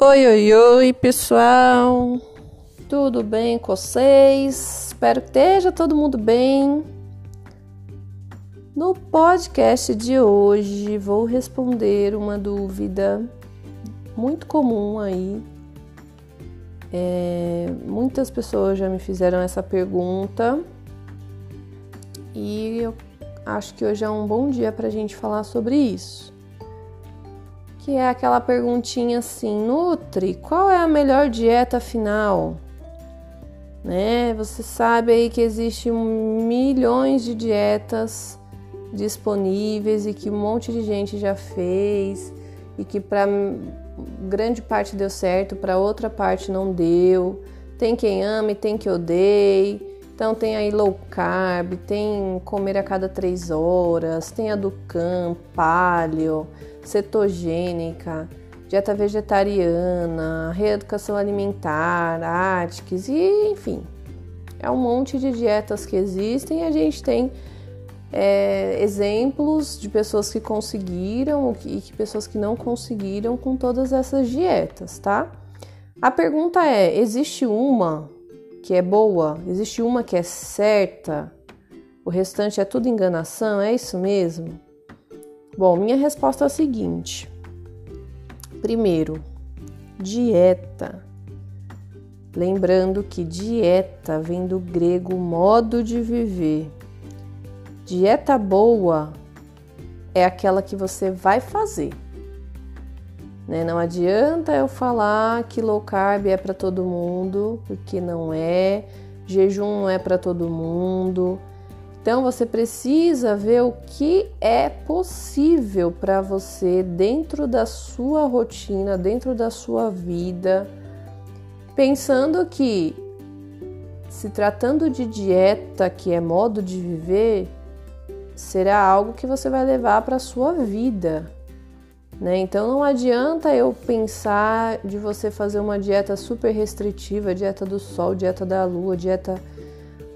Oi, oi, oi, pessoal! Tudo bem com vocês? Espero que esteja todo mundo bem. No podcast de hoje vou responder uma dúvida muito comum aí. É, muitas pessoas já me fizeram essa pergunta e eu acho que hoje é um bom dia para a gente falar sobre isso que é aquela perguntinha assim: Nutri, qual é a melhor dieta final? Né? Você sabe aí que existe milhões de dietas disponíveis e que um monte de gente já fez e que para grande parte deu certo, para outra parte não deu. Tem quem ame, tem quem odeie. Então tem aí low carb, tem comer a cada três horas, tem a do can, paleo, cetogênica, dieta vegetariana, reeducação alimentar, Atkins e enfim. É um monte de dietas que existem e a gente tem é, exemplos de pessoas que conseguiram e que pessoas que não conseguiram com todas essas dietas, tá? A pergunta é: existe uma que é boa? Existe uma que é certa? O restante é tudo enganação? É isso mesmo? Bom, minha resposta é a seguinte: primeiro, dieta. Lembrando que dieta vem do grego modo de viver. Dieta boa é aquela que você vai fazer. Né? Não adianta eu falar que low carb é para todo mundo, porque não é. Jejum não é para todo mundo. Então você precisa ver o que é possível para você dentro da sua rotina, dentro da sua vida, pensando que se tratando de dieta, que é modo de viver, será algo que você vai levar para sua vida. Né? Então não adianta eu pensar de você fazer uma dieta super restritiva, dieta do sol, dieta da lua, dieta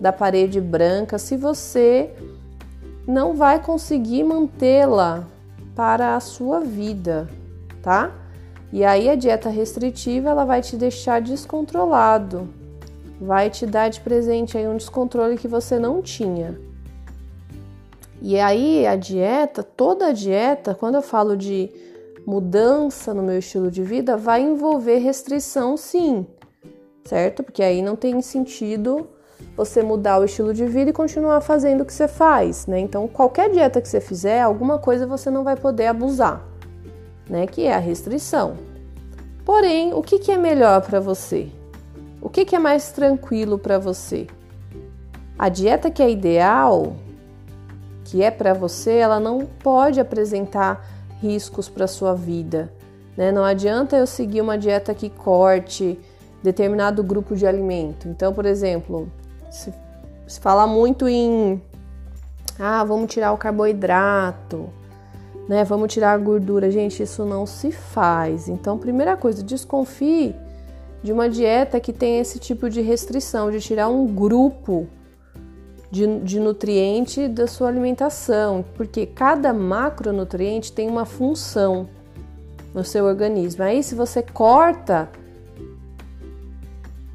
da parede branca, se você não vai conseguir mantê-la para a sua vida, tá? E aí a dieta restritiva ela vai te deixar descontrolado, vai te dar de presente aí um descontrole que você não tinha. E aí a dieta, toda a dieta, quando eu falo de mudança no meu estilo de vida, vai envolver restrição sim, certo? Porque aí não tem sentido você mudar o estilo de vida e continuar fazendo o que você faz, né? Então, qualquer dieta que você fizer, alguma coisa você não vai poder abusar, né? Que é a restrição. Porém, o que, que é melhor para você? O que, que é mais tranquilo para você? A dieta que é ideal, que é para você, ela não pode apresentar riscos para sua vida. Né? Não adianta eu seguir uma dieta que corte determinado grupo de alimento. Então, por exemplo, se, se fala muito em ah, vamos tirar o carboidrato, né? Vamos tirar a gordura. Gente, isso não se faz. Então, primeira coisa, desconfie de uma dieta que tem esse tipo de restrição, de tirar um grupo de, de nutriente da sua alimentação, porque cada macronutriente tem uma função no seu organismo. Aí, se você corta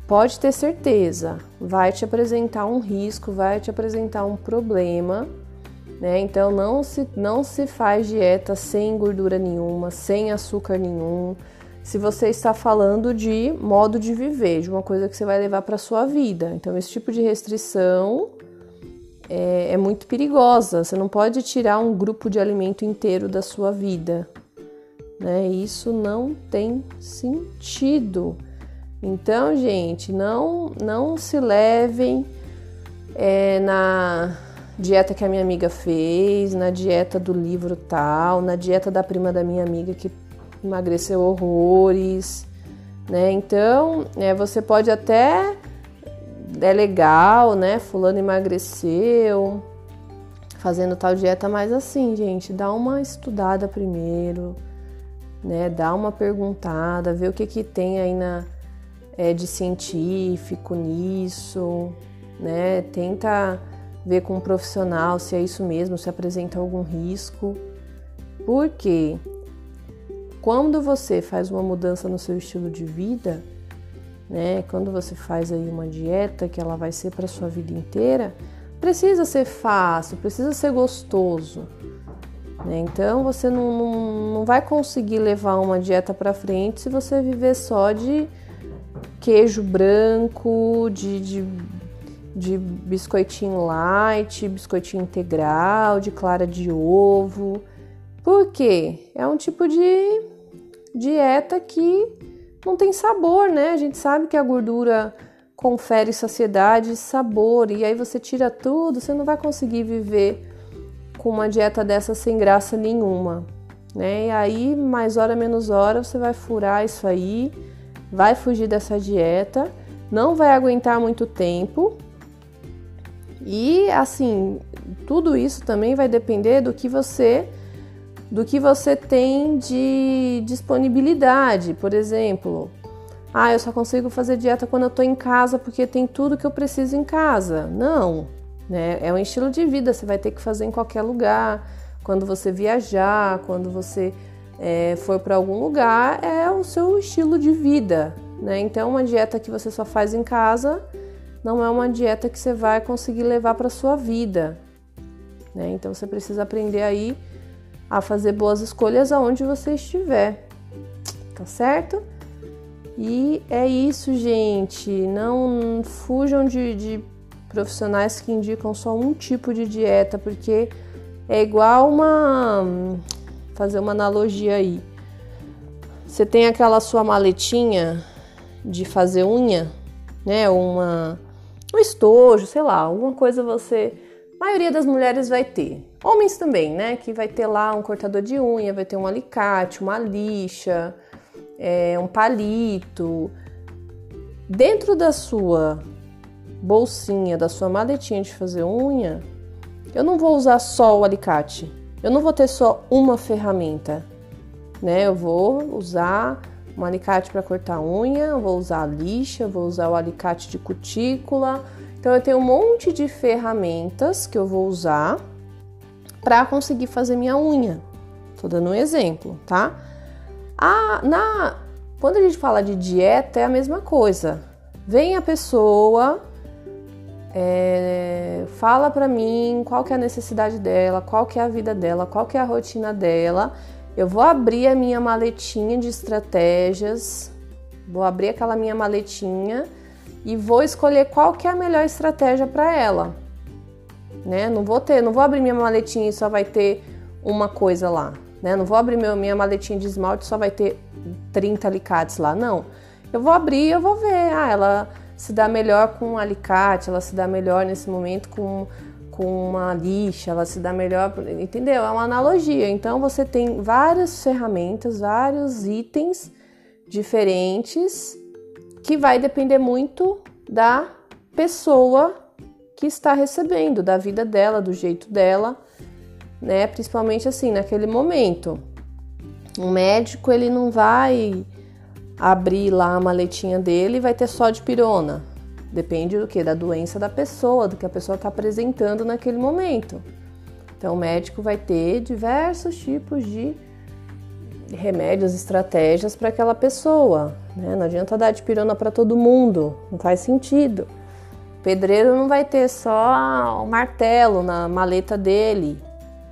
pode ter certeza, vai te apresentar um risco, vai te apresentar um problema, né? Então não se, não se faz dieta sem gordura nenhuma, sem açúcar nenhum. Se você está falando de modo de viver, de uma coisa que você vai levar para sua vida. Então esse tipo de restrição é, é muito perigosa. Você não pode tirar um grupo de alimento inteiro da sua vida. Né? Isso não tem sentido. Então, gente, não, não se levem é, na dieta que a minha amiga fez, na dieta do livro tal, na dieta da prima da minha amiga que emagreceu horrores, né? Então, é, você pode até é legal, né? Fulano emagreceu fazendo tal dieta, mas assim, gente, dá uma estudada primeiro, né? Dá uma perguntada, vê o que que tem aí na é, de científico nisso, né? Tenta ver com um profissional se é isso mesmo, se apresenta algum risco. Porque quando você faz uma mudança no seu estilo de vida, né? Quando você faz aí uma dieta que ela vai ser para sua vida inteira, precisa ser fácil, precisa ser gostoso. Né? Então você não, não, não vai conseguir levar uma dieta para frente se você viver só de queijo branco, de, de, de biscoitinho light, biscoitinho integral, de clara de ovo. Por quê? É um tipo de dieta que não tem sabor, né? A gente sabe que a gordura confere saciedade sabor, e aí você tira tudo, você não vai conseguir viver com uma dieta dessa sem graça nenhuma, né? E aí, mais hora menos hora, você vai furar isso aí, vai fugir dessa dieta, não vai aguentar muito tempo. E assim, tudo isso também vai depender do que você do que você tem de disponibilidade. Por exemplo, ah, eu só consigo fazer dieta quando eu tô em casa porque tem tudo que eu preciso em casa. Não, né? É um estilo de vida, você vai ter que fazer em qualquer lugar. Quando você viajar, quando você é, for para algum lugar, é o seu estilo de vida, né? Então, uma dieta que você só faz em casa não é uma dieta que você vai conseguir levar para sua vida, né? Então, você precisa aprender aí a fazer boas escolhas aonde você estiver, tá certo? E é isso, gente. Não fujam de, de profissionais que indicam só um tipo de dieta, porque é igual uma. Fazer uma analogia aí. Você tem aquela sua maletinha de fazer unha, né? Uma, um estojo, sei lá, alguma coisa você. A maioria das mulheres vai ter. Homens também, né? Que vai ter lá um cortador de unha, vai ter um alicate, uma lixa é, um palito. Dentro da sua bolsinha, da sua maletinha de fazer unha, eu não vou usar só o alicate. Eu não vou ter só uma ferramenta, né? Eu vou usar um alicate para cortar unha, vou usar a lixa, vou usar o alicate de cutícula. Então eu tenho um monte de ferramentas que eu vou usar para conseguir fazer minha unha. Tô dando um exemplo, tá? A, na, quando a gente fala de dieta, é a mesma coisa. Vem a pessoa, é, fala para mim qual que é a necessidade dela, qual que é a vida dela, qual que é a rotina dela. Eu vou abrir a minha maletinha de estratégias, vou abrir aquela minha maletinha e vou escolher qual que é a melhor estratégia para ela. Né? Não vou ter, não vou abrir minha maletinha e só vai ter uma coisa lá né? Não vou abrir meu, minha maletinha de esmalte só vai ter 30 alicates lá, não. Eu vou abrir e eu vou ver, ah, ela se dá melhor com um alicate, ela se dá melhor nesse momento com, com uma lixa, ela se dá melhor, entendeu? É uma analogia. Então você tem várias ferramentas, vários itens diferentes que vai depender muito da pessoa que está recebendo, da vida dela, do jeito dela né? Principalmente assim, naquele momento. Um médico, ele não vai abrir lá a maletinha dele e vai ter só de pirona. Depende do que? Da doença da pessoa, do que a pessoa está apresentando naquele momento. Então, o médico vai ter diversos tipos de remédios, estratégias para aquela pessoa. Né? Não adianta dar de pirona para todo mundo, não faz sentido. Pedreiro não vai ter só o martelo na maleta dele,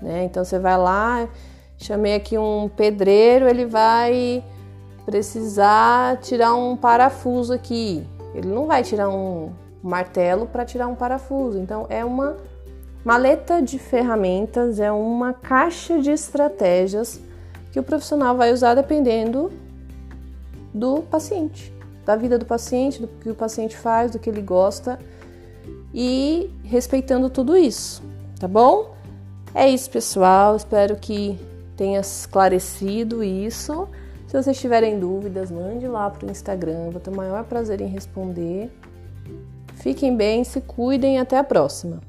né? Então você vai lá, chamei aqui um pedreiro, ele vai precisar tirar um parafuso aqui. Ele não vai tirar um martelo para tirar um parafuso. Então é uma maleta de ferramentas, é uma caixa de estratégias que o profissional vai usar dependendo do paciente, da vida do paciente, do que o paciente faz, do que ele gosta e respeitando tudo isso, tá bom? É isso, pessoal. Espero que tenha esclarecido isso. Se vocês tiverem dúvidas, mande lá para o Instagram. Vou ter o maior prazer em responder. Fiquem bem, se cuidem até a próxima.